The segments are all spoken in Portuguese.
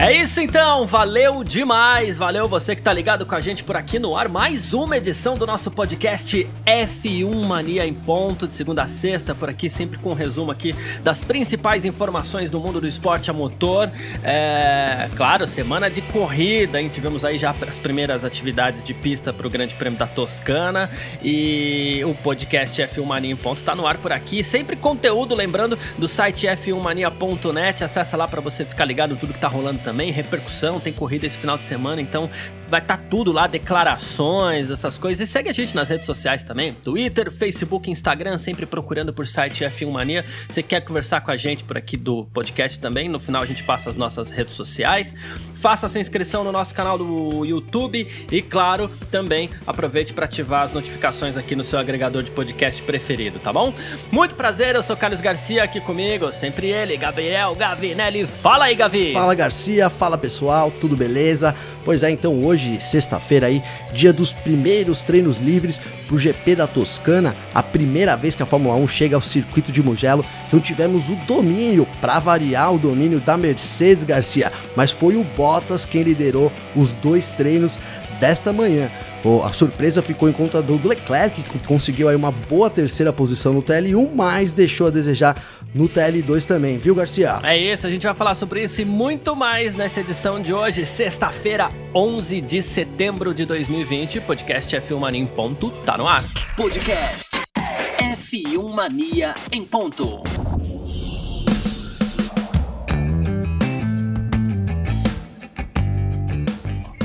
É isso então, valeu demais, valeu você que tá ligado com a gente por aqui no ar, mais uma edição do nosso podcast F1 Mania em ponto, de segunda a sexta, por aqui sempre com um resumo aqui das principais informações do mundo do esporte a motor, é, claro, semana de corrida, hein? tivemos aí já as primeiras atividades de pista para o Grande Prêmio da Toscana e o podcast F1 Mania em ponto tá no ar por aqui, sempre conteúdo, lembrando, do site f1mania.net, acessa lá para você ficar ligado tudo que tá rolando também, repercussão, tem corrida esse final de semana, então vai estar tá tudo lá, declarações, essas coisas. E segue a gente nas redes sociais também, Twitter, Facebook, Instagram, sempre procurando por site F1 Mania. Você quer conversar com a gente por aqui do podcast também, no final a gente passa as nossas redes sociais. Faça sua inscrição no nosso canal do YouTube e, claro, também aproveite para ativar as notificações aqui no seu agregador de podcast preferido, tá bom? Muito prazer, eu sou Carlos Garcia aqui comigo, sempre ele, Gabriel Gavinelli. Fala aí, Gavi! Fala, Garcia! fala pessoal, tudo beleza? Pois é, então hoje, sexta-feira aí, dia dos primeiros treinos livres pro GP da Toscana, a primeira vez que a Fórmula 1 chega ao circuito de Mugello. Então tivemos o domínio, para variar o domínio da Mercedes Garcia, mas foi o Bottas quem liderou os dois treinos desta manhã. A surpresa ficou em conta do Leclerc, que conseguiu aí uma boa terceira posição no TL1, mas deixou a desejar no TL2 também, viu, Garcia? É isso, a gente vai falar sobre isso e muito mais nessa edição de hoje, sexta-feira, 11 de setembro de 2020. Podcast F1 Mania em ponto, tá no ar. Podcast F1 Mania em ponto.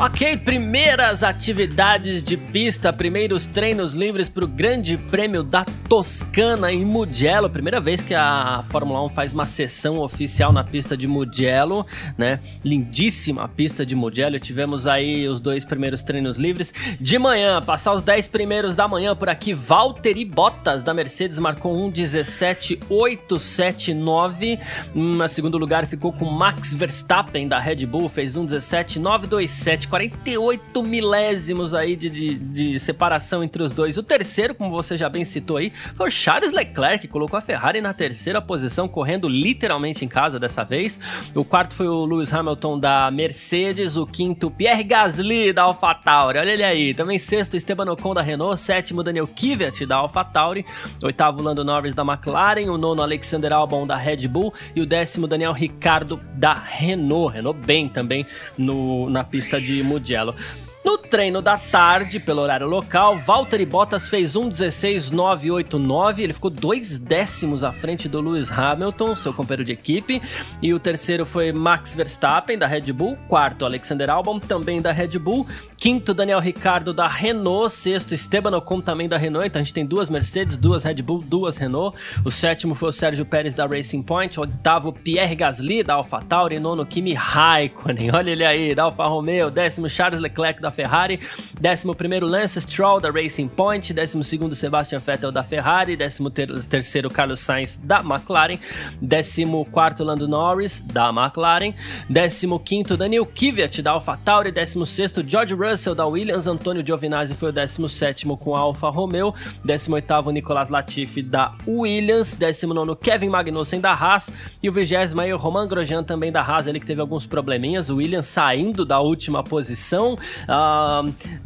Ok, primeiras atividades de pista, primeiros treinos livres para o Grande Prêmio da Toscana em Mugello. Primeira vez que a Fórmula 1 faz uma sessão oficial na pista de Mugello, né? Lindíssima pista de Mugello. Tivemos aí os dois primeiros treinos livres. De manhã, passar os 10 primeiros da manhã por aqui, Valtteri Bottas da Mercedes marcou 1:17.879. Em segundo lugar ficou com Max Verstappen da Red Bull, fez 1:17.927 48 milésimos aí de, de, de, separação entre os dois. O terceiro, como você já bem citou aí, foi o Charles Leclerc, que colocou a Ferrari na terceira posição, correndo literalmente em casa dessa vez. O quarto foi o Lewis Hamilton da Mercedes. O quinto, Pierre Gasly da AlphaTauri. Olha ele aí. Também sexto, Esteban Ocon da Renault. Sétimo, Daniel Kvyat da AlphaTauri. Oitavo, Lando Norris da McLaren. O nono, Alexander Albon da Red Bull. E o décimo, Daniel Ricardo da Renault. Renault bem também no, na pista de Mugello. No treino da tarde, pelo horário local, Valtteri Bottas fez 1:16.989. Ele ficou dois décimos à frente do Lewis Hamilton, seu companheiro de equipe. E o terceiro foi Max Verstappen, da Red Bull. Quarto, Alexander Albon, também da Red Bull. Quinto, Daniel Ricardo, da Renault. Sexto, Esteban Ocon, também da Renault. Então a gente tem duas Mercedes, duas Red Bull, duas Renault. O sétimo foi o Sérgio Pérez, da Racing Point. O oitavo, Pierre Gasly, da AlphaTauri. Nono, Kimi Raikkonen. Olha ele aí, da Alfa Romeo. Décimo, Charles Leclerc, da Ferrari. 11 Lance Stroll da Racing Point, 12 Sebastian Vettel da Ferrari, 13 Carlos Sainz da McLaren, 14 Lando Norris da McLaren, 15 Daniel Kvyat da AlphaTauri, 16 George Russell da Williams, Antônio Giovinazzi foi o 17 com a Alfa Romeo, 18 Nicolas Latifi da Williams, 19 Kevin Magnussen da Haas. E o 20 aí o Roman Grosjean também da Haas, ele que teve alguns probleminhas, o Williams saindo da última posição, uh,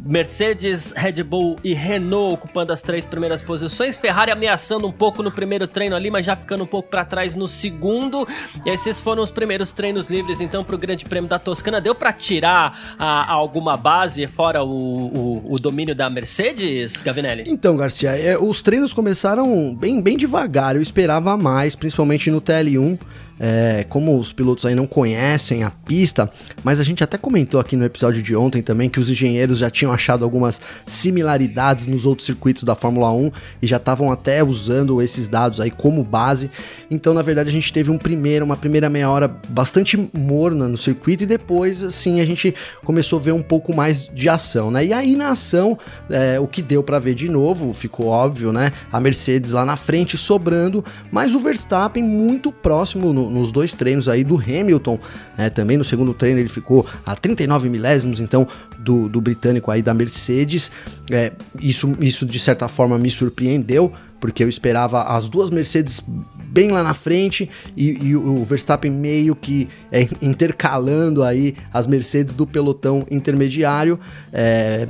Mercedes, Red Bull e Renault ocupando as três primeiras posições. Ferrari ameaçando um pouco no primeiro treino ali, mas já ficando um pouco para trás no segundo. E esses foram os primeiros treinos livres, então, para o Grande Prêmio da Toscana. Deu para tirar a, a alguma base fora o, o, o, domínio da Mercedes, Gavinelli? Então, Garcia, é, os treinos começaram bem, bem devagar. Eu esperava mais, principalmente no TL1. É, como os pilotos aí não conhecem a pista, mas a gente até comentou aqui no episódio de ontem também que os engenheiros já tinham achado algumas similaridades nos outros circuitos da Fórmula 1 e já estavam até usando esses dados aí como base. Então, na verdade, a gente teve um primeiro, uma primeira meia hora bastante morna no circuito e depois, assim, a gente começou a ver um pouco mais de ação, né? E aí na ação, é, o que deu para ver de novo, ficou óbvio, né? A Mercedes lá na frente sobrando, mas o Verstappen muito próximo no, nos dois treinos aí do Hamilton, né? Também no segundo treino ele ficou a 39 milésimos, então, do, do britânico aí da Mercedes. É, isso, isso de certa forma me surpreendeu, porque eu esperava as duas Mercedes bem lá na frente e, e o Verstappen meio que é, intercalando aí as Mercedes do pelotão intermediário. É,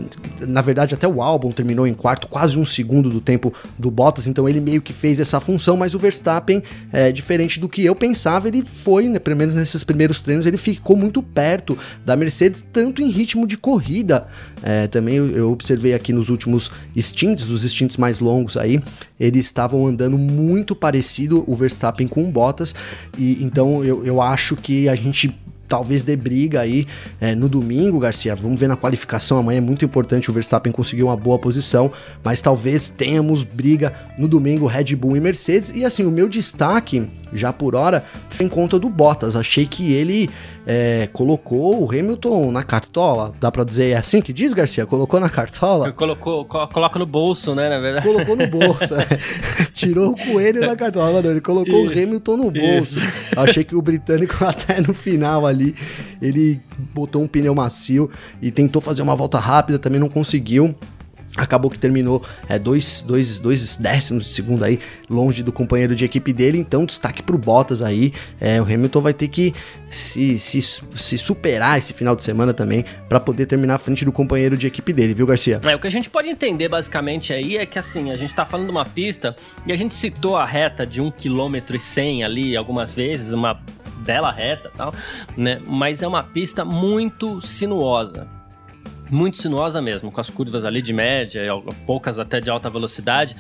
na verdade, até o álbum terminou em quarto, quase um segundo do tempo do Bottas, então ele meio que fez essa função, mas o Verstappen, é, diferente do que eu pensava, ele foi, né, pelo menos nesses primeiros treinos, ele ficou muito perto da Mercedes, tanto em ritmo de corrida. É, também eu, observei aqui nos últimos stints, os stints mais longos aí, eles estavam andando muito parecido o Verstappen com o Bottas, e então eu, eu acho que a gente talvez dê briga aí é, no domingo, Garcia. Vamos ver na qualificação. Amanhã é muito importante o Verstappen conseguir uma boa posição, mas talvez tenhamos briga no domingo, Red Bull e Mercedes. E assim, o meu destaque, já por hora, foi em conta do Bottas. Achei que ele é, colocou o Hamilton na cartola. Dá pra dizer é assim que diz, Garcia? Colocou na cartola? Colocou, co coloca no bolso, né, na verdade. Colocou no bolso, é. Tirou o coelho da cartola, não, ele colocou Isso. o Hamilton no bolso. Isso. Achei que o britânico até no final ali, ele botou um pneu macio e tentou fazer uma volta rápida, também não conseguiu. Acabou que terminou é, dois, dois, dois décimos de segundo aí, longe do companheiro de equipe dele. Então, destaque pro Bottas aí. É, o Hamilton vai ter que se, se, se superar esse final de semana também para poder terminar à frente do companheiro de equipe dele, viu, Garcia? É, o que a gente pode entender basicamente aí é que assim, a gente tá falando de uma pista e a gente citou a reta de 1 km 100 ali algumas vezes, uma bela reta tal, né? Mas é uma pista muito sinuosa muito sinuosa mesmo, com as curvas ali de média, poucas até de alta velocidade.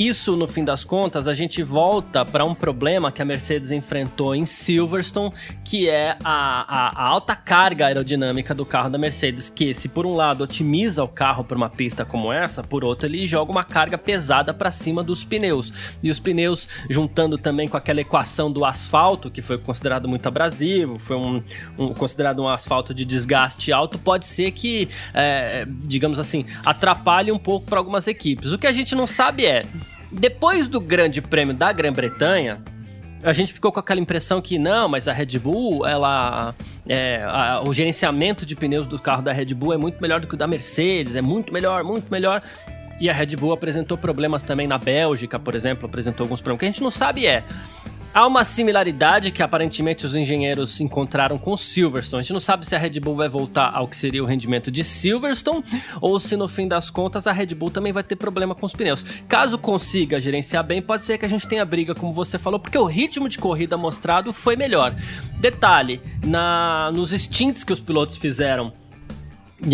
Isso, no fim das contas, a gente volta para um problema que a Mercedes enfrentou em Silverstone, que é a, a, a, alta carga aerodinâmica do carro da Mercedes, que se por um lado otimiza o carro para uma pista como essa, por outro ele joga uma carga pesada para cima dos pneus. E os pneus, juntando também com aquela equação do asfalto, que foi considerado muito abrasivo, foi um, um considerado um asfalto de desgaste alto, pode ser que, é, digamos assim, atrapalhe um pouco para algumas equipes. O que a gente não sabe é depois do Grande Prêmio da Grã-Bretanha, a gente ficou com aquela impressão que não, mas a Red Bull, ela. É, a, o gerenciamento de pneus do carro da Red Bull é muito melhor do que o da Mercedes, é muito melhor, muito melhor. E a Red Bull apresentou problemas também na Bélgica, por exemplo, apresentou alguns problemas. O que a gente não sabe é Há uma similaridade que aparentemente os engenheiros encontraram com Silverstone. A gente não sabe se a Red Bull vai voltar ao que seria o rendimento de Silverstone ou se no fim das contas a Red Bull também vai ter problema com os pneus. Caso consiga gerenciar bem, pode ser que a gente tenha briga, como você falou, porque o ritmo de corrida mostrado foi melhor. Detalhe, na nos stints que os pilotos fizeram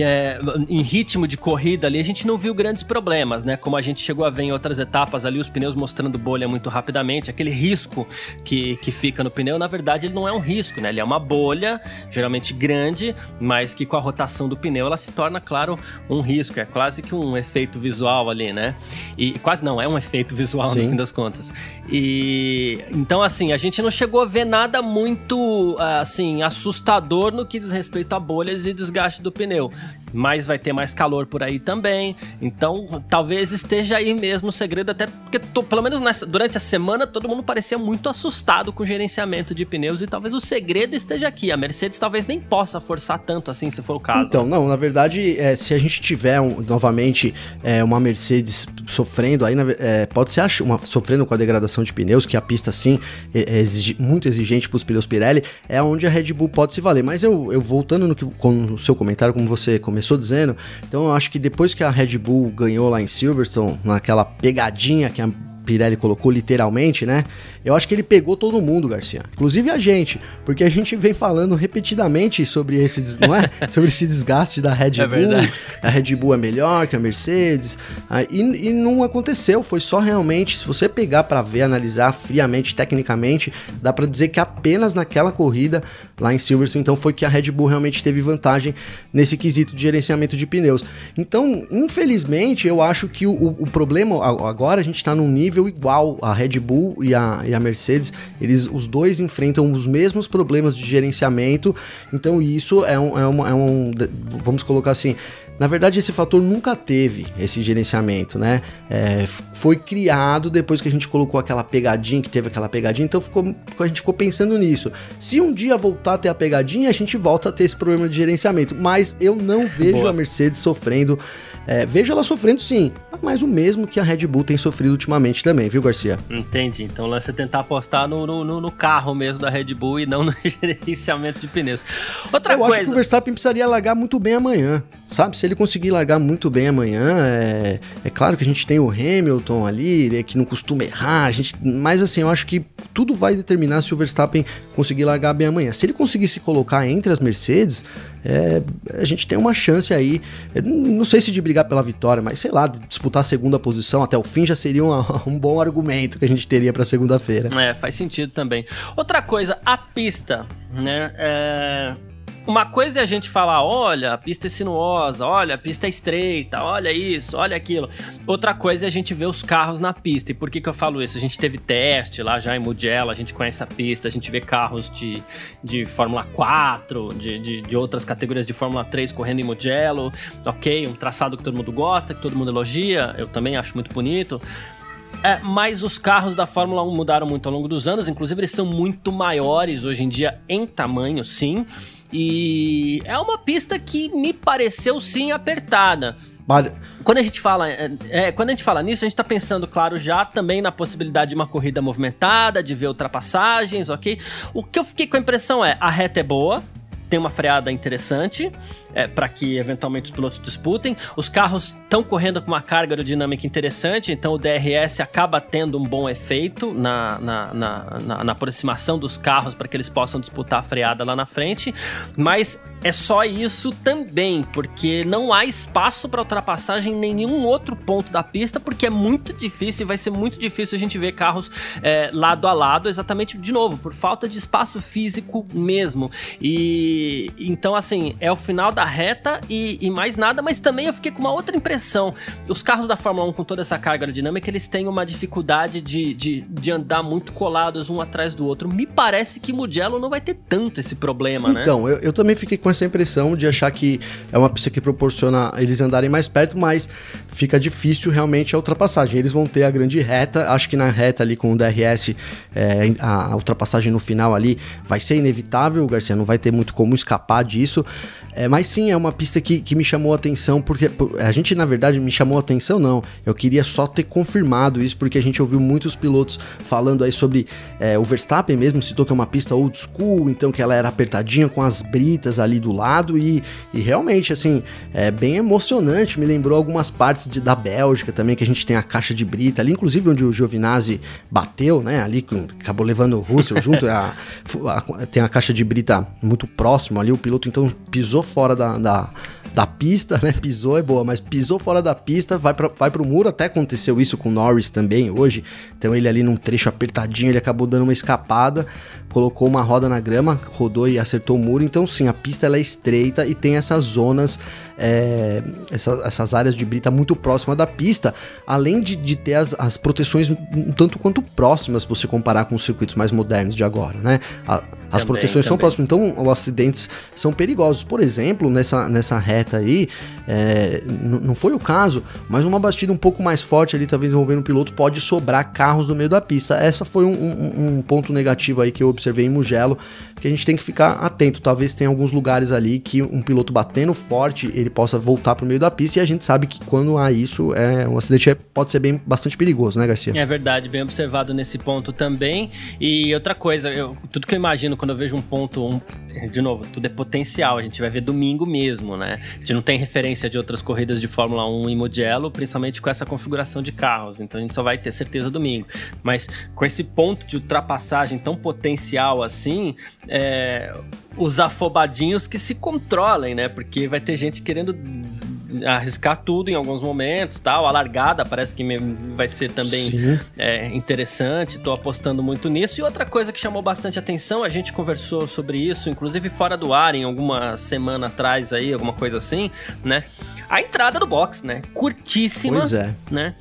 é, em ritmo de corrida ali, a gente não viu grandes problemas, né? Como a gente chegou a ver em outras etapas ali, os pneus mostrando bolha muito rapidamente, aquele risco que, que fica no pneu, na verdade, ele não é um risco, né? Ele é uma bolha, geralmente grande, mas que com a rotação do pneu ela se torna, claro, um risco. É quase que um efeito visual ali, né? E quase não, é um efeito visual Sim. no fim das contas. E então, assim, a gente não chegou a ver nada muito, assim, assustador no que diz respeito a bolhas e desgaste do pneu mas vai ter mais calor por aí também. Então, talvez esteja aí mesmo o segredo, até porque tô, pelo menos nessa, durante a semana todo mundo parecia muito assustado com o gerenciamento de pneus e talvez o segredo esteja aqui. A Mercedes talvez nem possa forçar tanto assim, se for o caso. Então, não, na verdade, é, se a gente tiver um, novamente é, uma Mercedes sofrendo aí, é, pode ser uma, sofrendo com a degradação de pneus, que a pista sim é, é muito exigente para os pneus Pirelli, é onde a Red Bull pode se valer. Mas eu, eu voltando no, que, com seu comentário, como você começou começou dizendo. Então eu acho que depois que a Red Bull ganhou lá em Silverstone, naquela pegadinha que a Pirelli colocou literalmente, né? Eu acho que ele pegou todo mundo, Garcia. Inclusive a gente, porque a gente vem falando repetidamente sobre esse, não é? sobre esse desgaste da Red é Bull. Verdade. A Red Bull é melhor que a Mercedes. Ah, e, e não aconteceu, foi só realmente, se você pegar para ver, analisar friamente, tecnicamente, dá para dizer que apenas naquela corrida lá em Silverstone, então foi que a Red Bull realmente teve vantagem nesse quesito de gerenciamento de pneus. Então, infelizmente, eu acho que o, o problema agora a gente está num nível igual a Red Bull e a, e a Mercedes, eles os dois enfrentam os mesmos problemas de gerenciamento, então isso é um, é um, é um vamos colocar assim, na verdade, esse fator nunca teve esse gerenciamento, né? É, foi criado depois que a gente colocou aquela pegadinha, que teve aquela pegadinha, então ficou, a gente ficou pensando nisso. Se um dia voltar a ter a pegadinha, a gente volta a ter esse problema de gerenciamento. Mas eu não vejo Boa. a Mercedes sofrendo é, vejo ela sofrendo sim, mas o mesmo que a Red Bull tem sofrido ultimamente também, viu, Garcia? Entendi. Então você tentar apostar no, no, no, carro mesmo da Red Bull e não no gerenciamento de pneus. Outra Eu coisa. Eu acho que o Verstappen precisaria largar muito bem amanhã, sabe? Se ele conseguir largar muito bem amanhã, é, é claro que a gente tem o Hamilton ali, que não costuma errar, a gente, mas assim, eu acho que tudo vai determinar se o Verstappen conseguir largar bem amanhã. Se ele conseguir se colocar entre as Mercedes, é, a gente tem uma chance aí, não sei se de brigar pela vitória, mas sei lá, disputar a segunda posição até o fim já seria um, um bom argumento que a gente teria para segunda-feira. É, faz sentido também. Outra coisa, a pista, né? É uma coisa é a gente falar, olha, a pista é sinuosa, olha, a pista é estreita, olha isso, olha aquilo. Outra coisa é a gente ver os carros na pista. E por que, que eu falo isso? A gente teve teste lá já em Mugello, a gente conhece a pista, a gente vê carros de, de Fórmula 4, de, de, de outras categorias de Fórmula 3 correndo em Mugello. Ok, um traçado que todo mundo gosta, que todo mundo elogia, eu também acho muito bonito. É, mas os carros da Fórmula 1 mudaram muito ao longo dos anos, inclusive eles são muito maiores hoje em dia em tamanho, sim. E é uma pista que me pareceu sim apertada. Quando a gente fala, é, é, quando a gente fala nisso, a gente está pensando, claro, já também na possibilidade de uma corrida movimentada, de ver ultrapassagens, ok? O que eu fiquei com a impressão é, a reta é boa, tem uma freada interessante é, para que eventualmente os pilotos disputem. Os carros estão correndo com uma carga aerodinâmica interessante, então o DRS acaba tendo um bom efeito na, na, na, na, na aproximação dos carros para que eles possam disputar a freada lá na frente. Mas é só isso também, porque não há espaço para ultrapassagem em nenhum outro ponto da pista, porque é muito difícil, vai ser muito difícil a gente ver carros é, lado a lado, exatamente de novo, por falta de espaço físico mesmo. E então, assim, é o final da reta e, e mais nada, mas também eu fiquei com uma outra impressão. Os carros da Fórmula 1 com toda essa carga aerodinâmica, eles têm uma dificuldade de, de, de andar muito colados um atrás do outro. Me parece que Mugello não vai ter tanto esse problema, né? Então, eu, eu também fiquei com essa impressão de achar que é uma pista que proporciona eles andarem mais perto, mas fica difícil realmente a ultrapassagem. Eles vão ter a grande reta, acho que na reta ali com o DRS, é, a, ultrapassagem no final ali vai ser inevitável, Garcia, não vai ter muito como escapar disso. É, mas sim, é uma pista que, que me chamou a atenção, porque a gente, na verdade, me chamou a atenção, não. Eu queria só ter confirmado isso, porque a gente ouviu muitos pilotos falando aí sobre é, o Verstappen mesmo, citou que é uma pista old school, então que ela era apertadinha com as britas ali do lado, e, e realmente, assim, é bem emocionante. Me lembrou algumas partes de, da Bélgica também, que a gente tem a caixa de brita ali, inclusive onde o Giovinazzi bateu, né? Ali, acabou levando o Russell junto, a, a, tem a caixa de brita muito próximo ali, o piloto então pisou fora da, da, da pista, né? Pisou é boa, mas pisou fora da pista, vai, pra, vai pro muro. Até aconteceu isso com o Norris também hoje. Então ele ali num trecho apertadinho, ele acabou dando uma escapada, colocou uma roda na grama, rodou e acertou o muro. Então sim, a pista ela é estreita e tem essas zonas é, essa, essas áreas de brita muito próxima da pista, além de, de ter as, as, proteções um tanto quanto próximas, se você comparar com os circuitos mais modernos de agora, né? A, as também, proteções também. são próximas, então os acidentes são perigosos. Por exemplo, nessa, nessa reta aí, é, não foi o caso, mas uma batida um pouco mais forte ali, talvez envolvendo um piloto, pode sobrar carros no meio da pista. Essa foi um, um, um ponto negativo aí que eu observei em Mugello, que a gente tem que ficar atento. Talvez tenha alguns lugares ali que um piloto batendo forte, ele possa voltar para o meio da pista, e a gente sabe que quando há isso, é, um acidente pode ser bem bastante perigoso, né, Garcia? É verdade, bem observado nesse ponto também. E outra coisa, eu, tudo que eu imagino quando eu vejo um ponto, um, de novo, tudo é potencial. A gente vai ver domingo mesmo, né? A gente não tem referência de outras corridas de Fórmula 1 em Mugello, principalmente com essa configuração de carros. Então a gente só vai ter certeza domingo. Mas com esse ponto de ultrapassagem tão potencial assim, é, os afobadinhos que se controlem, né? Porque vai ter gente querendo arriscar tudo em alguns momentos, tal. A largada parece que vai ser também é, interessante. Tô apostando muito nisso. E outra coisa que chamou bastante atenção, a gente conversou sobre isso, inclusive fora do ar, em alguma semana atrás aí, alguma coisa assim, né? A entrada do box, né? Curtíssima. Pois é. Né?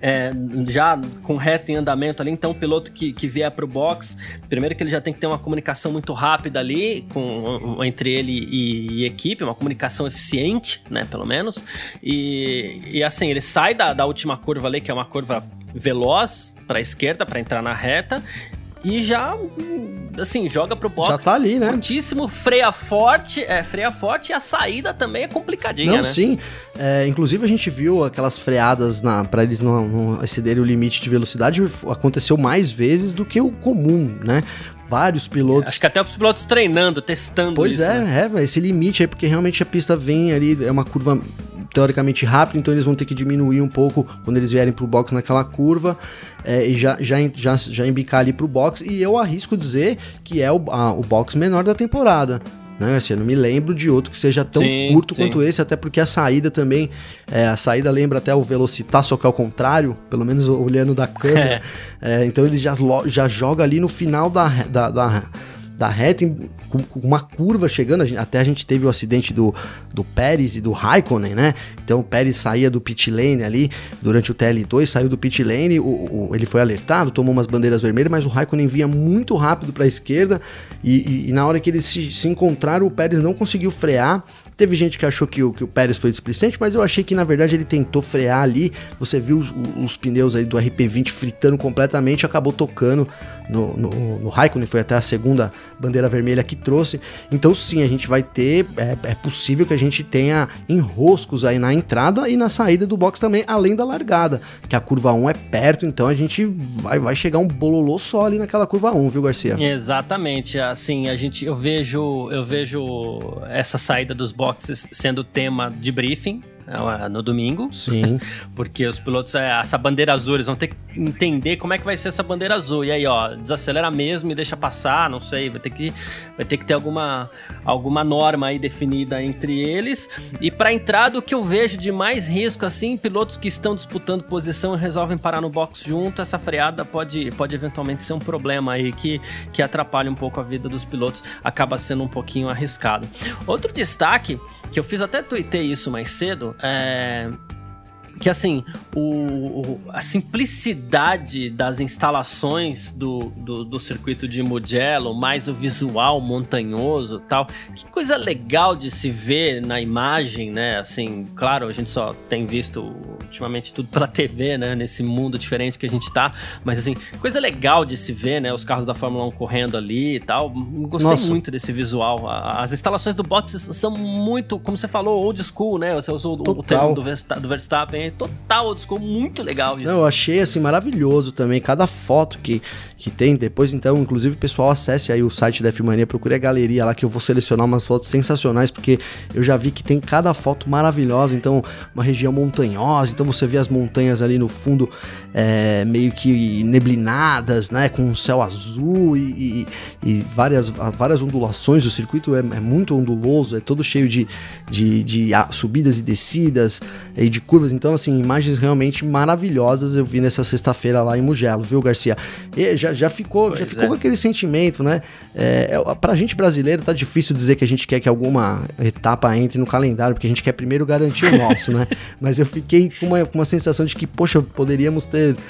É, já com reta em andamento ali, então o piloto que, que vier para o box, primeiro que ele já tem que ter uma comunicação muito rápida ali com, entre ele e, e equipe, uma comunicação eficiente, né, pelo menos, e, e assim, ele sai da, da última curva ali, que é uma curva veloz para a esquerda para entrar na reta e já assim, joga pro box. Já tá ali, né? Muitíssimo, freia forte, é, freia forte e a saída também é complicadinha, não, né? sim. É, inclusive a gente viu aquelas freadas na para eles não, não excederem o limite de velocidade, aconteceu mais vezes do que o comum, né? vários pilotos. Acho que até os pilotos treinando, testando pois isso. Pois é, né? é, esse limite aí, porque realmente a pista vem ali, é uma curva teoricamente rápido, então eles vão ter que diminuir um pouco quando eles vierem pro box naquela curva é, e já, já, já, já embicar ali pro box. E eu arrisco dizer que é o, a, o box menor da temporada. Né, eu não me lembro de outro que seja tão sim, curto sim. quanto esse, até porque a saída também, é, a saída lembra até o Velocitar, só que ao contrário, pelo menos olhando da câmera. É. É, então ele já, já joga ali no final da, da, da da reta, com, com uma curva chegando, a gente, até a gente teve o acidente do, do Pérez e do Raikkonen, né? Então o Pérez saía do pit lane ali, durante o TL2, saiu do pit lane, o, o, ele foi alertado, tomou umas bandeiras vermelhas, mas o Raikkonen vinha muito rápido para a esquerda e, e, e, na hora que eles se, se encontraram, o Pérez não conseguiu frear. Teve gente que achou que o, que o Pérez foi displicente, mas eu achei que na verdade ele tentou frear ali. Você viu os, os pneus aí do RP20 fritando completamente, acabou tocando no, no, no Raikkonen, foi até a segunda bandeira vermelha que trouxe. Então, sim, a gente vai ter. É, é, possível que a gente tenha enroscos aí na entrada e na saída do box também, além da largada, que a curva 1 é perto, então a gente vai, vai chegar um bololô só ali naquela curva 1, viu, Garcia? Exatamente. Assim, a gente eu vejo eu vejo essa saída dos boxes sendo tema de briefing no domingo. Sim. Porque os pilotos, é, essa bandeira azul, eles vão ter que entender como é que vai ser essa bandeira azul. E aí, ó, desacelera mesmo e deixa passar, não sei, vai ter que, vai ter, que ter alguma, alguma norma aí definida entre eles. E para entrada, o que eu vejo de mais risco, assim, pilotos que estão disputando posição e resolvem parar no box junto, essa freada pode, pode eventualmente ser um problema aí que, que atrapalha um pouco a vida dos pilotos, acaba sendo um pouquinho arriscado. Outro destaque, que eu fiz até tuitei isso mais cedo, é, que assim, o, a simplicidade das instalações do, do, do, circuito de Mugello, mais o visual montanhoso tal, que coisa legal de se ver na imagem, né? Assim, claro, a gente só tem visto ultimamente tudo pela TV, né? Nesse mundo diferente que a gente tá, mas assim, coisa legal de se ver, né? Os carros da Fórmula 1 correndo ali e tal. Gostei Nossa. muito desse visual. As instalações do box são muito, como você falou, old school, né? Você usou o termo do Verstappen total old school, muito legal isso. Não, eu achei assim maravilhoso também, cada foto que, que tem, depois então, inclusive pessoal acesse aí o site da F-Mania, procure a galeria lá que eu vou selecionar umas fotos sensacionais, porque eu já vi que tem cada foto maravilhosa, então uma região montanhosa, então você vê as montanhas ali no fundo é, meio que neblinadas, né, com um céu azul e, e, e várias, várias ondulações, o circuito é, é, muito onduloso, é todo cheio de, de, de subidas e descidas e de curvas, então assim, imagens realmente maravilhosas eu vi nessa sexta-feira lá em Mugello, viu, Garcia? E já, já ficou, já ficou é. com aquele sentimento, né? É, é, pra gente brasileiro tá difícil dizer que a gente quer que alguma etapa entre no calendário, porque a gente quer primeiro garantir o nosso, né? Mas eu fiquei com uma, com uma sensação de que, poxa, poderíamos ter did.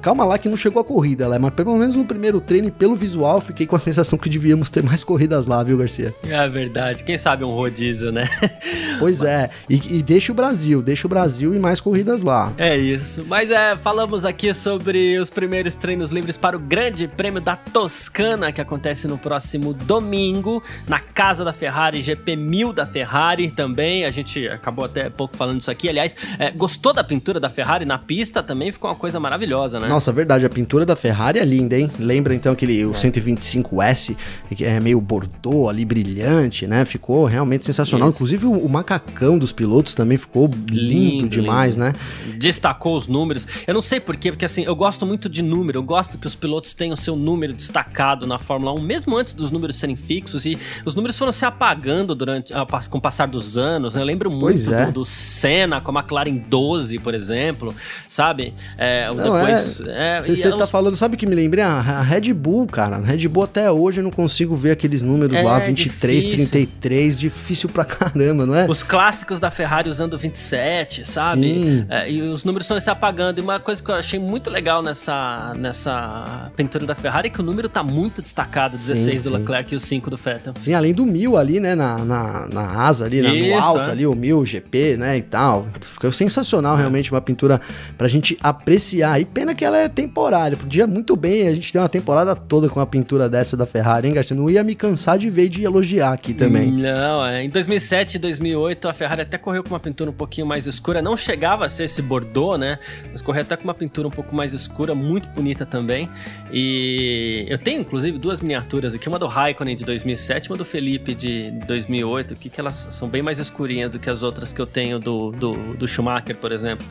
Calma lá que não chegou a corrida lá, mas pelo menos no primeiro treino e pelo visual fiquei com a sensação que devíamos ter mais corridas lá, viu, Garcia? É verdade. Quem sabe um rodízio, né? Pois é. E, e deixa o Brasil, deixa o Brasil e mais corridas lá. É isso. Mas é, falamos aqui sobre os primeiros treinos livres para o Grande Prêmio da Toscana, que acontece no próximo domingo, na casa da Ferrari, GP 1000 da Ferrari também. A gente acabou até pouco falando isso aqui. Aliás, é, gostou da pintura da Ferrari na pista também? Ficou uma coisa maravilhosa, né? Né? Nossa, verdade, a pintura da Ferrari é linda, hein? Lembra então aquele o É. 125S, que é meio bordô ali, brilhante, né? Ficou realmente sensacional. Isso. Inclusive o, o macacão dos pilotos também ficou limpo Lindo, demais, lindo. né? Destacou os números. Eu não sei porquê, porque assim, eu gosto muito de número. Eu gosto que os pilotos tenham seu número destacado na Fórmula 1, mesmo antes dos números serem fixos. E os números foram se apagando durante com o passar dos anos. né? Eu lembro Pois muito é. do, do Senna com a McLaren 12, por exemplo. Sabe? É, Não, depois. É, e Você os- tá falando, sabe que me lembrei? A, a Red Bull, cara. A Red Bull até hoje eu não consigo ver aqueles números É, lá, 23, difícil. 33, difícil pra caramba, não é? Os clássicos da Ferrari usando 27, sabe? Sim. É, e os números estão se apagando. E uma coisa que eu achei muito legal nessa, nessa pintura da Ferrari é que o número tá muito destacado: 16 do sim. Leclerc e o 5 do Vettel. Sim, além do mil ali, né, na, na, na asa ali, na- no Isso, alto é. ali, o mil GP, né, e tal. Ficou sensacional, realmente, uma pintura pra gente apreciar. E pena que ela é temporária. Podia muito bem a gente ter uma temporada toda com uma pintura dessa da Ferrari, hein, Garcia? Não ia me cansar de ver de elogiar aqui também. Não, é. Em 2007 e 2008, a Ferrari até correu com uma pintura um pouquinho mais escura. Não chegava a ser esse Bordeaux, né? Mas correu até com uma pintura um pouco mais escura, muito bonita também. E eu tenho, inclusive, duas miniaturas aqui. Uma do Raikkonen de 2007 e uma do Felipe de 2008. Que, que elas são bem mais escurinhas do que as outras que eu tenho do, do, do Schumacher, por exemplo.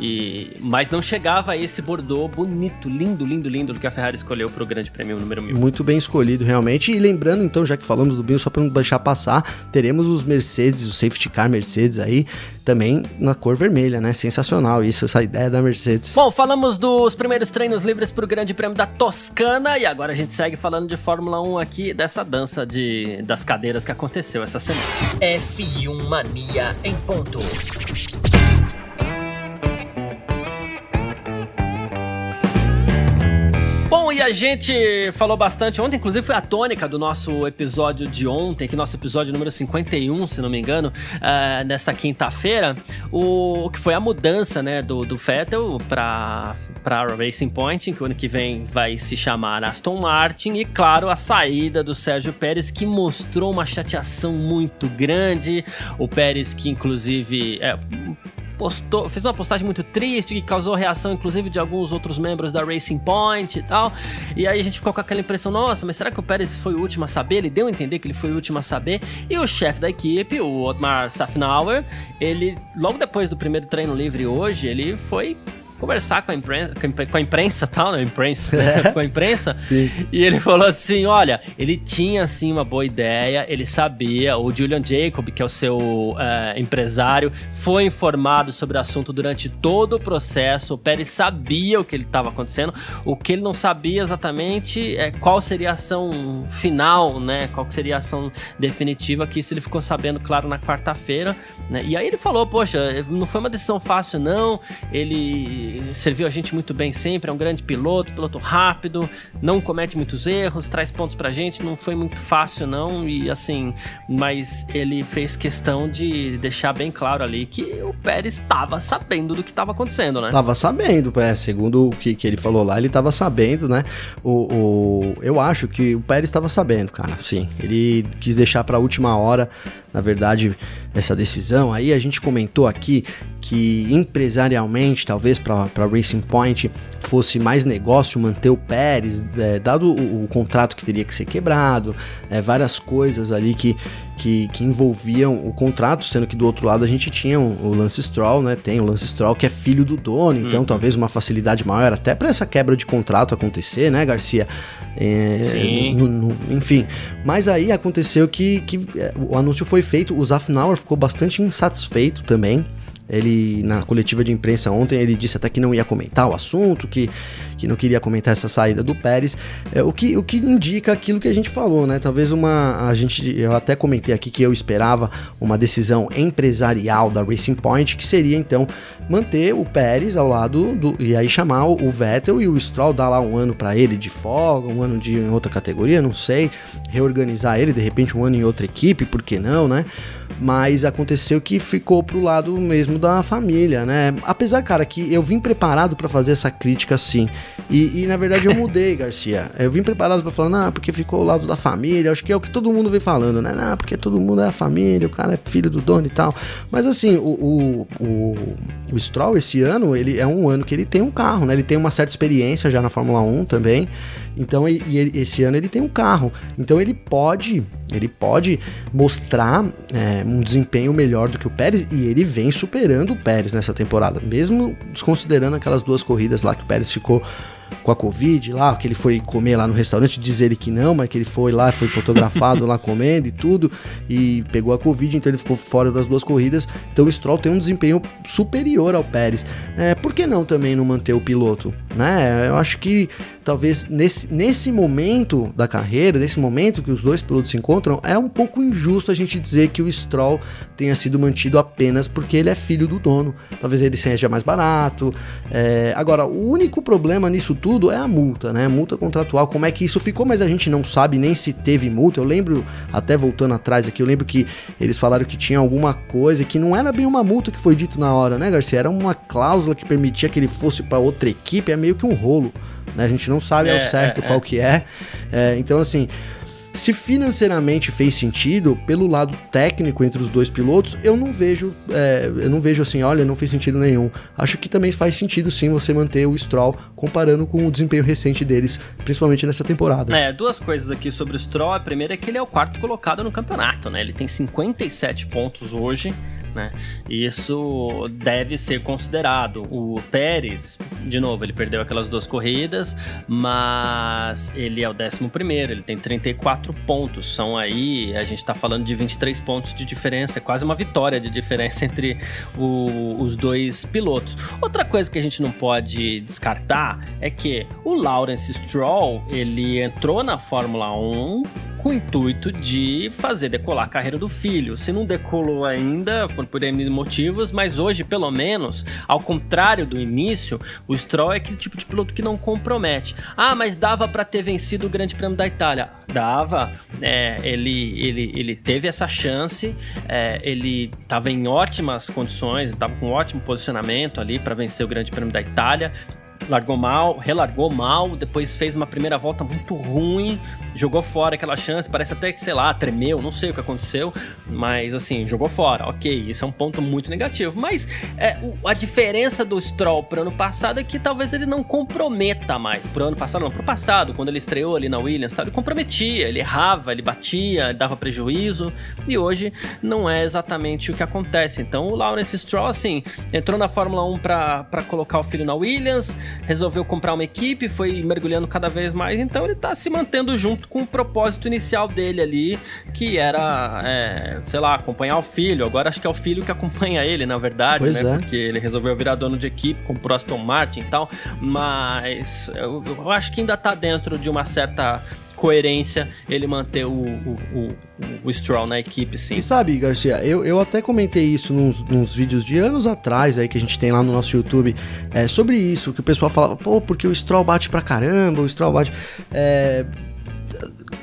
E, mas não chegava a esse Bordeaux bonito, lindo, lindo, lindo que a Ferrari escolheu para o Grande Prêmio número 1000. Muito bem escolhido, realmente. E lembrando, então, já que falamos do Bill, só para não deixar passar, teremos os Mercedes, o safety car Mercedes aí, também na cor vermelha, né? Sensacional isso, essa ideia da Mercedes. Bom, falamos dos primeiros treinos livres para o Grande Prêmio da Toscana e agora a gente segue falando de Fórmula 1 aqui, dessa dança de, das cadeiras que aconteceu essa semana. F1 Mania em ponto. Bom, e a gente falou bastante ontem, inclusive foi a tônica do nosso episódio de ontem, que nosso episódio número 51, se não me engano, ah, nesta quinta-feira, o o que foi a mudança, né, do, do Vettel para para Racing Point, que o ano que vem vai se chamar Aston Martin, e claro, a saída do Sérgio Pérez, que mostrou uma chateação muito grande, o Pérez que inclusive é, postou, fez uma postagem muito triste que causou reação, inclusive, de alguns outros membros da Racing Point e tal. E aí a gente ficou com aquela impressão: nossa, mas será que o Pérez foi o último a saber? Ele deu a entender que ele foi o último a saber. E o chefe da equipe, o Otmar Safnauer, ele, logo depois do primeiro treino livre hoje, ele foi conversar com a imprensa, com a imprensa tal, né? Imprensa, né? com a imprensa. Sim. E ele falou assim: olha, ele tinha assim uma boa ideia, ele sabia. O Julian Jacob, que é o seu eh, empresário, foi informado sobre o assunto durante todo o processo. O Pérez sabia o que ele estava acontecendo. O que ele não sabia exatamente é qual seria a ação final, né? Qual que seria a ação definitiva, que isso ele ficou sabendo, claro, na quarta-feira. Né? E aí ele falou: poxa, não foi uma decisão fácil, não. Ele serviu a gente muito bem sempre, é um grande piloto, piloto rápido, não comete muitos erros, traz pontos pra gente, não foi muito fácil não, e assim, mas ele fez questão de deixar bem claro ali que o Pérez estava sabendo do que estava acontecendo, né? Tava sabendo, é, segundo o que, que ele falou lá, ele tava sabendo, né? O, o- eu acho que o Pérez estava sabendo, cara. Sim, ele quis deixar pra última hora, na verdade, essa decisão. Aí a gente comentou aqui que empresarialmente, talvez para Racing Point fosse mais negócio manter o Pérez, é, dado o, o contrato que teria que ser quebrado, é, várias coisas ali que, que, que envolviam o contrato, sendo que do outro lado a gente tinha o, o Lance Stroll, né? Tem o Lance Stroll que é filho do dono, então Uhum. talvez uma facilidade maior até para essa quebra de contrato acontecer, né, Garcia? É, Sim. no- no- enfim, mas aí aconteceu que, que é, o anúncio foi feito, o Zafnauer ficou bastante insatisfeito também. Ele, na coletiva de imprensa ontem, ele disse até que não ia comentar o assunto, que, que não queria comentar essa saída do Pérez, é, o, que, o que indica aquilo que a gente falou, né? Talvez uma. A gente, eu até comentei aqui que eu esperava uma decisão empresarial da Racing Point, que seria então manter o Pérez ao lado do. E aí chamar o, Vettel e o Stroll, dar lá um ano para ele de folga, um ano de em outra categoria, não sei, reorganizar ele, de repente um ano em outra equipe, por que não, né? Mas aconteceu que ficou pro lado mesmo da família, né? Apesar, cara, que eu vim preparado para fazer essa crítica assim. E, e, na verdade eu mudei, Garcia. Eu vim preparado para falar, não, porque ficou ao lado da família. Acho que é o que todo mundo vem falando, né? Não, porque todo mundo é a família, o cara é filho do dono e tal. Mas assim, o, o, o, o Stroll esse ano, ele é um ano que ele tem um carro, né? Ele tem uma certa experiência já na Fórmula 1 também. Então, e, e esse ano ele tem um carro. Então ele pode, ele pode mostrar é, um desempenho melhor do que o Pérez e ele vem superando o Pérez nessa temporada, mesmo desconsiderando aquelas duas corridas lá que o Pérez ficou com a Covid lá, que ele foi comer lá no restaurante, diz ele que não, mas que ele foi lá, foi fotografado lá comendo e tudo, e pegou a Covid, então ele ficou fora das duas corridas. Então o Stroll tem um desempenho superior ao Pérez. É, por que não também não manter o piloto? Né? Eu acho que talvez nesse, nesse momento da carreira, nesse momento que os dois pilotos se encontram, é um pouco injusto a gente dizer que o Stroll tenha sido mantido apenas porque ele é filho do dono. Talvez ele seja mais barato. É, agora, o único problema nisso tudo é a multa, né? Multa contratual, como é que isso ficou, mas a gente não sabe nem se teve multa. Eu lembro, até voltando atrás aqui, eu lembro que eles falaram que tinha alguma coisa que não era bem uma multa que foi dito na hora, né, Garcia? Era uma cláusula que permitia que ele fosse para outra equipe, é meio que um rolo, né? A gente não sabe é, ao certo é, qual é. que é. é. Então, assim, se financeiramente fez sentido, pelo lado técnico entre os dois pilotos, eu não vejo, é, eu não vejo assim, olha, não fez sentido nenhum. Acho que também faz sentido sim você manter o Stroll comparando com o desempenho recente deles, principalmente nessa temporada. É, duas coisas aqui sobre o Stroll. A primeira é que ele é o quarto colocado no campeonato, né? Ele tem 57 pontos hoje né? Isso deve ser considerado. O Pérez, de novo, ele perdeu aquelas duas corridas, mas ele é o 11 primeiro, ele tem 34 pontos. São aí, a gente tá falando de 23 pontos de diferença, quase uma vitória de diferença entre o, os dois pilotos. Outra coisa que a gente não pode descartar é que o Lawrence Stroll, ele entrou na Fórmula 1 com o intuito de fazer decolar a carreira do filho. Se não decolou ainda, por, por N motivos, mas hoje, pelo menos, ao contrário do início, o Stroll é aquele tipo de piloto que não compromete. Ah, mas dava para ter vencido o Grande Prêmio da Itália. Dava, é, ele, ele, ele teve essa chance, é, ele estava em ótimas condições, estava com um ótimo posicionamento ali para vencer o Grande Prêmio da Itália largou mal, relargou mal, depois fez uma primeira volta muito ruim, jogou fora aquela chance, parece até que, sei lá, tremeu, não sei o que aconteceu, mas assim, jogou fora, ok, isso é um ponto muito negativo. Mas é, a diferença do Stroll pro ano passado é que talvez ele não comprometa mais. Pro ano passado, não, pro passado, quando ele estreou ali na Williams, ele comprometia, ele errava, ele batia, dava prejuízo, e hoje não é exatamente o que acontece. Então o Lawrence Stroll, assim, entrou na Fórmula 1 para colocar o filho na Williams, resolveu comprar uma equipe, foi mergulhando cada vez mais, então ele tá se mantendo junto com o propósito inicial dele ali, que era, é, sei lá, acompanhar o filho. Agora acho que é o filho que acompanha ele, na verdade, pois né? É. Porque ele resolveu virar dono de equipe, comprou Aston Martin e tal, mas eu, eu acho que ainda tá dentro de uma certa coerência ele manter o, o, o, o Stroll na equipe, sim. E sabe, Garcia, eu, eu até comentei isso nos, nos vídeos de anos atrás aí que a gente tem lá no nosso YouTube é, sobre isso, que o pessoal falava, pô, porque o Stroll bate pra caramba, o Stroll bate. É,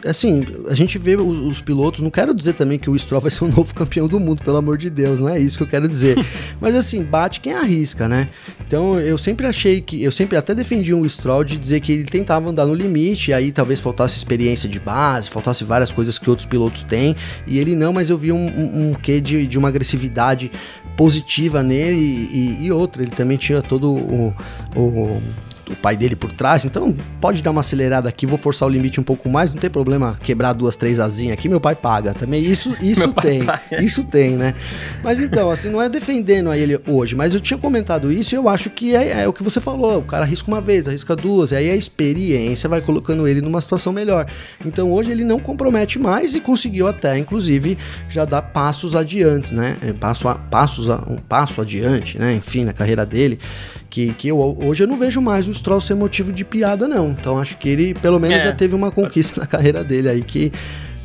assim, a gente vê os, os, pilotos, não quero dizer também que o Stroll vai ser o novo campeão do mundo, pelo amor de Deus, não é isso que eu quero dizer. Mas assim, bate quem arrisca, né? Então eu sempre achei que, eu sempre até defendi um Stroll de dizer que ele tentava andar no limite, aí talvez faltasse experiência de base, faltasse várias coisas que outros pilotos têm, e ele não, mas eu vi um, um, um quê de, de uma agressividade positiva nele e, e, e outra, ele também tinha todo o, o o pai dele por trás, então pode dar uma acelerada aqui, vou forçar o limite um pouco mais, não tem problema quebrar duas, três asinhas aqui, meu pai paga também. Isso, isso tem, isso tem, né? Mas então, assim, não é defendendo a ele hoje, mas eu tinha comentado isso e eu acho que é, é o que você falou, o cara arrisca uma vez, arrisca duas, e aí a experiência vai colocando ele numa situação melhor. Então hoje ele não compromete mais e conseguiu até, inclusive, já dar passos adiante, né? Passo a, passos a, um passo adiante, né? Enfim, na carreira dele que, que eu, hoje eu não vejo mais o Stroll ser motivo de piada, não. Então acho que ele, pelo menos, é. já teve uma conquista na carreira dele aí que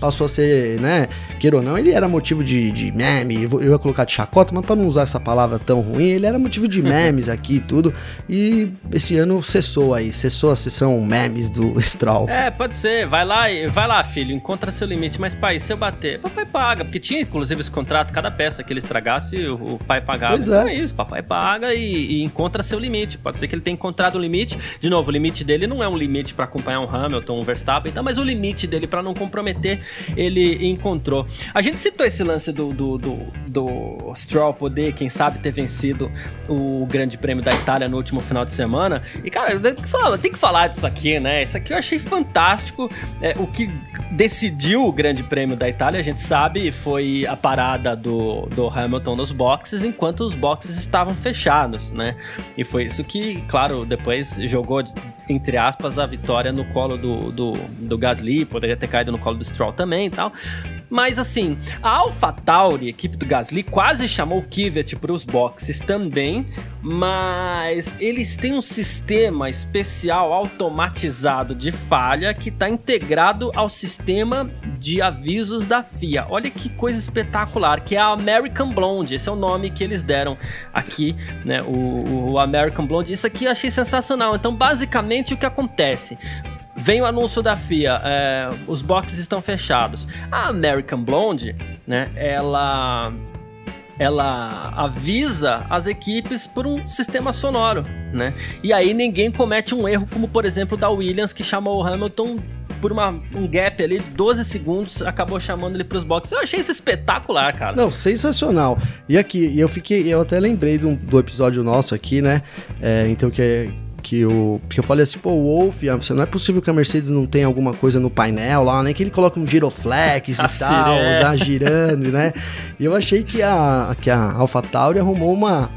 passou a ser, né? Queira ou não, ele era motivo de, de meme. Eu ia colocar de chacota, mas para não usar essa palavra tão ruim, ele era motivo de memes aqui e tudo. E esse ano cessou aí, cessou a sessão memes do Stroll. É, pode ser. Vai lá, vai lá, filho, encontra seu limite. Mas, pai, se eu bater, papai paga. Porque tinha, inclusive, esse contrato, cada peça que ele estragasse, o, o pai pagava. Pois então é. é isso, papai paga e, e encontra seu limite. Pode ser que ele tenha encontrado o limite. De novo, o limite dele não é um limite para acompanhar um Hamilton, um Verstappen, então, mas o limite dele para não comprometer, ele encontrou. A gente citou esse lance do, do, do, do Stroll poder, quem sabe, ter vencido o Grande Prêmio da Itália no último final de semana. E, cara, tem que falar, tem que falar disso aqui, né? Isso aqui eu achei fantástico. É, o que decidiu o Grande Prêmio da Itália, a gente sabe, foi a parada do, do Hamilton nos boxes, enquanto os boxes estavam fechados, né? E foi isso que, claro, depois jogou, entre aspas, a vitória no colo do, do, do Gasly, poderia ter caído no colo do Stroll também e tal. Mas assim, a AlphaTauri, equipe do Gasly, quase chamou o Kvyat para os boxes também, mas eles têm um sistema especial automatizado de falha que está integrado ao sistema de avisos da FIA. Olha que coisa espetacular, que é a American Blonde, esse é o nome que eles deram aqui, né? O, o American Blonde. Isso aqui eu achei sensacional. Então, basicamente, o que acontece? Vem o anúncio da FIA, é, os boxes estão fechados. A American Blonde, né, ela ela avisa as equipes por um sistema sonoro, né? E aí ninguém comete um erro como, por exemplo, da Williams que chamou o Hamilton por uma, um gap ali de 12 segundos, acabou chamando ele pros boxes. Eu achei isso espetacular, cara. Não, sensacional. E aqui, eu fiquei, eu até lembrei do, do episódio nosso aqui, né? É, então que é que o que eu falei assim, pô, o Wolf, não é possível que a Mercedes não tenha alguma coisa no painel lá, nem que ele coloque um giroflex e tal, dá girando, né? E eu achei que a que a AlphaTauri arrumou uma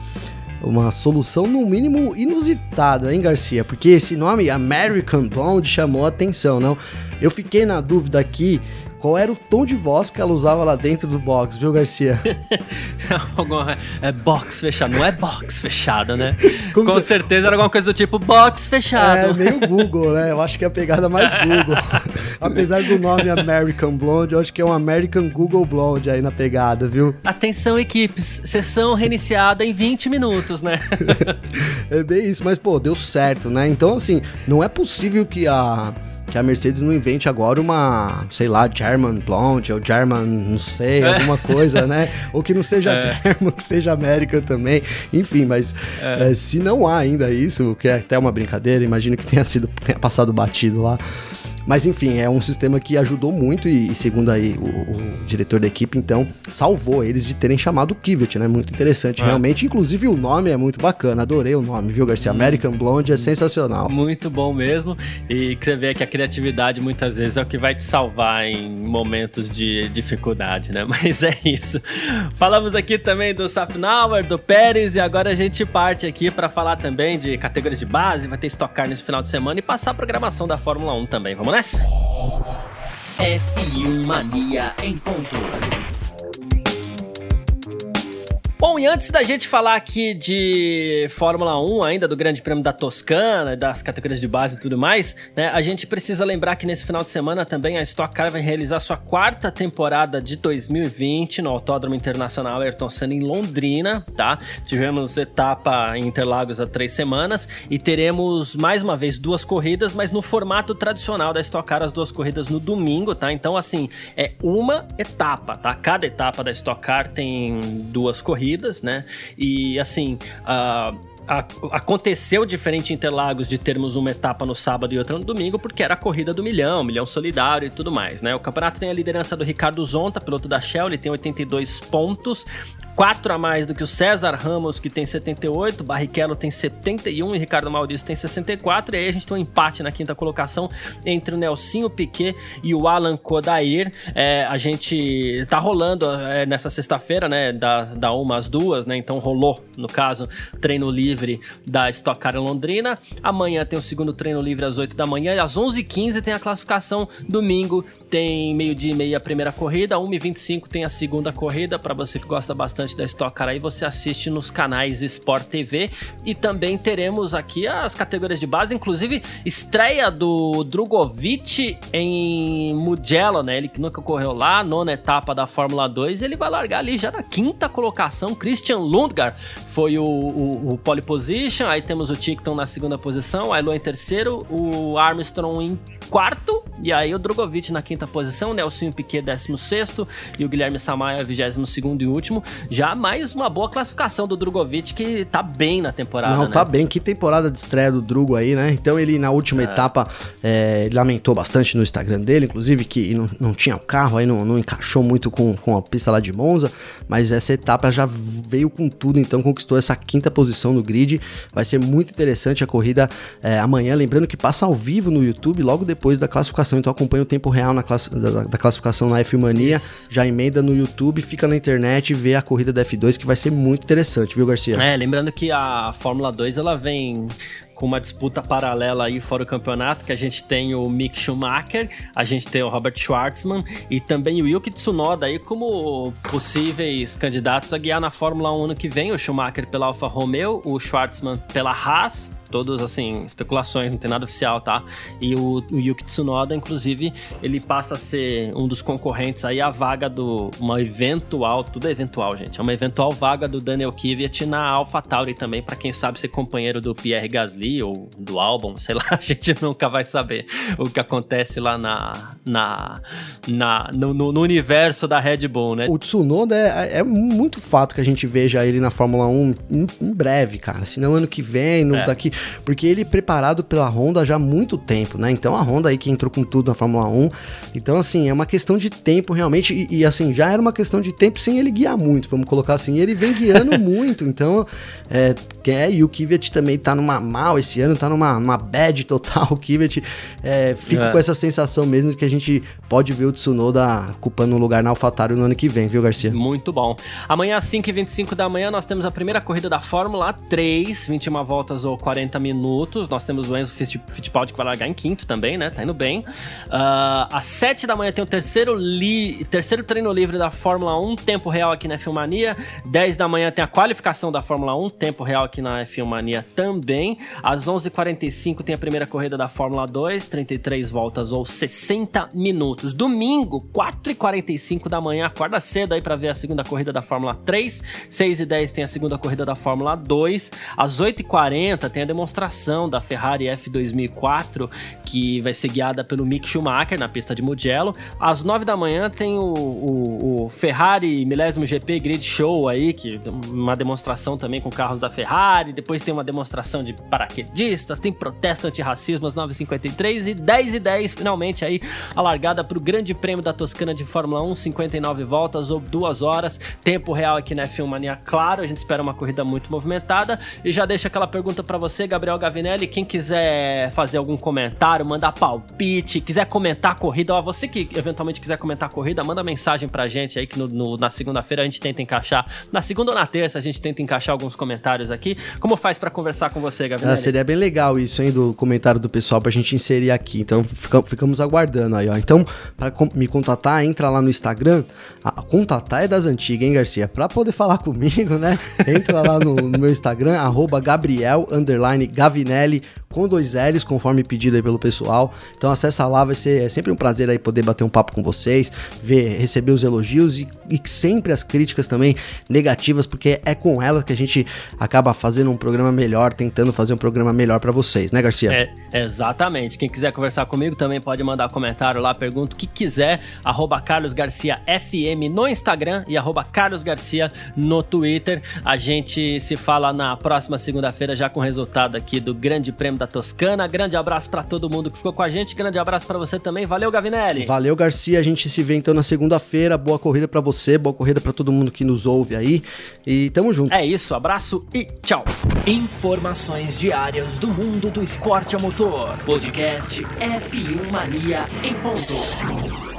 uma solução no mínimo inusitada, hein, Garcia? Porque esse nome American Blonde chamou a atenção, não? Eu fiquei na dúvida aqui qual era o tom de voz que ela usava lá dentro do box, viu, Garcia? É box fechado, não é box fechado, né? Como Com você- certeza era alguma coisa do tipo box É fechado. meio Google, né? Eu acho que é a pegada mais Google. Apesar do nome American Blonde, eu acho que é um American Google Blonde aí na pegada, viu? Atenção, equipes, sessão reiniciada em 20 minutos, né? É bem isso, mas pô, deu certo, né? Então, assim, não é possível que a, que a Mercedes não invente agora uma, sei lá, German Blonde ou German, não sei, alguma coisa, né? Ou que não seja É. German, que seja American também. Enfim, mas eh, se não há ainda isso, que é até uma brincadeira, imagino que tenha sido tenha passado batido lá. Mas enfim, é um sistema que ajudou muito e, e segundo aí o, o diretor da equipe, então, salvou eles de terem chamado o Kvyat, né? Muito interessante, É. realmente. Inclusive o nome é muito bacana, adorei o nome, viu, Garcia? American Blonde é sensacional. Muito bom mesmo. E que você vê que a criatividade muitas vezes é o que vai te salvar em momentos de dificuldade, né? Mas é isso. Falamos aqui também do Safnauer, do Pérez, e agora a gente parte aqui para falar também de categorias de base, vai ter Stock Car nesse final de semana e passar a programação da Fórmula 1 também. Vamos nessa? F1 Mania em ponto. Bom, e antes da gente falar aqui de Fórmula 1, ainda do Grande Prêmio da Toscana, das categorias de base e tudo mais, né? A gente precisa lembrar que nesse final de semana também a Stock Car vai realizar sua quarta temporada de 2020 no Autódromo Internacional Ayrton Senna em Londrina, tá? Tivemos etapa em Interlagos há três semanas e teremos mais uma vez duas corridas, mas no formato tradicional da Stock Car, as duas corridas no domingo, tá? Então, assim, é uma etapa, tá? Cada etapa da Stock Car tem duas corridas, né? E assim, ah, a- aconteceu diferente em Interlagos de termos uma etapa no sábado e outra no domingo, porque era a corrida do milhão, milhão solidário e tudo mais, né? O campeonato tem a liderança do Ricardo Zonta, piloto da Shell, ele tem 82 pontos. 4 a mais do que o César Ramos, que tem 78, Barrichello tem 71 e Ricardo Maurício tem 64. E aí a gente tem um empate na quinta colocação entre o Nelsinho Piquet e o Alan Kodair. É, a gente tá rolando é, nessa sexta-feira, né, da, da uma às duas, né, então rolou, no caso, treino livre da Stock Car Londrina. Amanhã tem o segundo treino livre às 8 da manhã e às 11h15 tem a classificação. Domingo tem meio-dia e meia a primeira corrida, 1h25 tem a segunda corrida, para você que gosta bastante bastante da Stock Car aí, você assiste nos canais Sport TV e também teremos aqui as categorias de base, inclusive estreia do Drogovic em Mugello, né? Ele que nunca correu lá, nona etapa da Fórmula 2, ele vai largar ali já na quinta colocação. Christian Lundgaard foi o, o, o pole position, aí temos o Tickton na segunda posição, a Elo em terceiro, o Armstrong em quarto, e aí o Drogovic na quinta posição, Nelson Piquet décimo sexto e o Guilherme Samaia vigésimo segundo e último. Já mais uma boa classificação do Drogovic que tá bem na temporada, Não, né? tá bem. Que temporada de estreia do Drugo aí, né? Então ele na última etapa é, lamentou bastante no Instagram dele, inclusive que não, não tinha o carro, aí não, não encaixou muito com, com a pista lá de Monza, mas essa etapa já veio com tudo, então conquistou essa quinta posição no grid. Vai ser muito interessante a corrida é, amanhã, lembrando que passa ao vivo no YouTube logo depois da classificação, então acompanha o tempo real na class, da, da classificação na F Mania, já emenda no YouTube, fica na internet e vê a corrida da F2 que vai ser muito interessante, viu, Garcia? É, lembrando que a Fórmula 2 ela vem com uma disputa paralela aí fora o campeonato, que a gente tem o Mick Schumacher, a gente tem o Robert Schwartzman e também o Yuki Tsunoda aí como possíveis candidatos a guiar na Fórmula 1 ano que vem, o Schumacher pela Alfa Romeo, o Schwartzman pela Haas, todos assim, especulações, não tem nada oficial, tá? E o, o Yuki Tsunoda, inclusive, ele passa a ser um dos concorrentes aí à vaga do uma eventual, tudo é eventual, gente, é uma eventual vaga do Daniel Kvyat na AlphaTauri também, para quem sabe ser companheiro do Pierre Gasly ou do Albon, sei lá, a gente nunca vai saber o que acontece lá na, na, na no, no, no universo da Red Bull, né? O Tsunoda é, é, muito fato que a gente veja ele na Fórmula 1 em, em breve, cara. Se não ano que vem, no, é. daqui. Porque ele é preparado pela Honda já há muito tempo, né? Então a Honda aí que entrou com tudo na Fórmula 1. Então, assim, é uma questão de tempo realmente. E, e assim, já era uma questão de tempo sem ele guiar muito, vamos colocar assim. Ele vem guiando muito. Então, é, é, e o Kvyat também tá numa mal esse ano, tá numa, numa bad total. O Kvyat é, fica é. com essa sensação mesmo de que a gente pode ver o Tsunoda ocupando um lugar na AlphaTauri no ano que vem, viu, Garcia? Muito bom. Amanhã às 5h25 da manhã nós temos a primeira corrida da Fórmula 3, 21 voltas ou 40 minutos. Nós temos o Enzo Fittipaldi que vai largar em quinto também, né? Tá indo bem. Uh, às 7 da manhã tem o terceiro, li... terceiro treino livre da Fórmula 1, tempo real aqui na Filmania. 10 da manhã tem a qualificação da Fórmula 1, tempo real aqui na Filmania também. Às 11h45 tem a primeira corrida da Fórmula 2, 33 voltas ou 60 minutos. Domingo, 4h45 da manhã, acorda cedo aí para ver a segunda corrida da Fórmula 3. 6h10 tem a segunda corrida da Fórmula 2. Às 8h40 tem a demonstração da Ferrari F2004, que vai ser guiada pelo Mick Schumacher na pista de Mugello. Às 9 da manhã tem o, o, o Ferrari milésimo GP Grid Show aí, que uma demonstração também com carros da Ferrari. Depois tem uma demonstração de paraquedistas, tem protesto antirracismo às 9h53 e 10 e 10 finalmente aí a largada para o Grande Prêmio da Toscana de Fórmula 1, 59 voltas ou 2 horas. Tempo real aqui na F1 Mania, claro. A gente espera uma corrida muito movimentada. E já deixa aquela pergunta para você, Gabriel Gavinelli. Quem quiser fazer algum comentário, mandar palpite, quiser comentar a corrida, ó, você que eventualmente quiser comentar a corrida, manda mensagem pra gente aí que no, no, na segunda-feira a gente tenta encaixar. Na segunda ou na terça a gente tenta encaixar alguns comentários aqui. Como faz para conversar com você, Gavinelli? Ah, seria bem legal isso, hein, do comentário do pessoal pra gente inserir aqui. Então ficamos aguardando aí, ó. Então, para me contatar, entra lá no Instagram. A contatar é das antigas, hein, Garcia? Pra poder falar comigo, né? Entra lá no, no meu Instagram, arroba Gabriel Gavinelli com dois L's, conforme pedido aí pelo pessoal. Então acessa lá, vai ser é sempre um prazer aí poder bater um papo com vocês, ver, receber os elogios e, e sempre as críticas também negativas, porque é com elas que a gente acaba fazendo um programa melhor, tentando fazer um programa melhor para vocês, né, Garcia? É, exatamente. Quem quiser conversar comigo também pode mandar comentário lá, pergunta o que quiser, arroba Carlos Garcia FM no Instagram e arroba Carlos Garcia no Twitter. A gente se fala na próxima segunda-feira já com o resultado aqui do Grande Prêmio da Toscana. Grande abraço para todo mundo que ficou com a gente. Grande abraço para você também. Valeu, Gavinelli. Valeu, Garcia. A gente se vê então na segunda-feira. Boa corrida para você, boa corrida para todo mundo que nos ouve aí. E tamo junto. É isso, abraço e tchau. Informações diárias do mundo do esporte a motor. Podcast F1 Mania em ponto.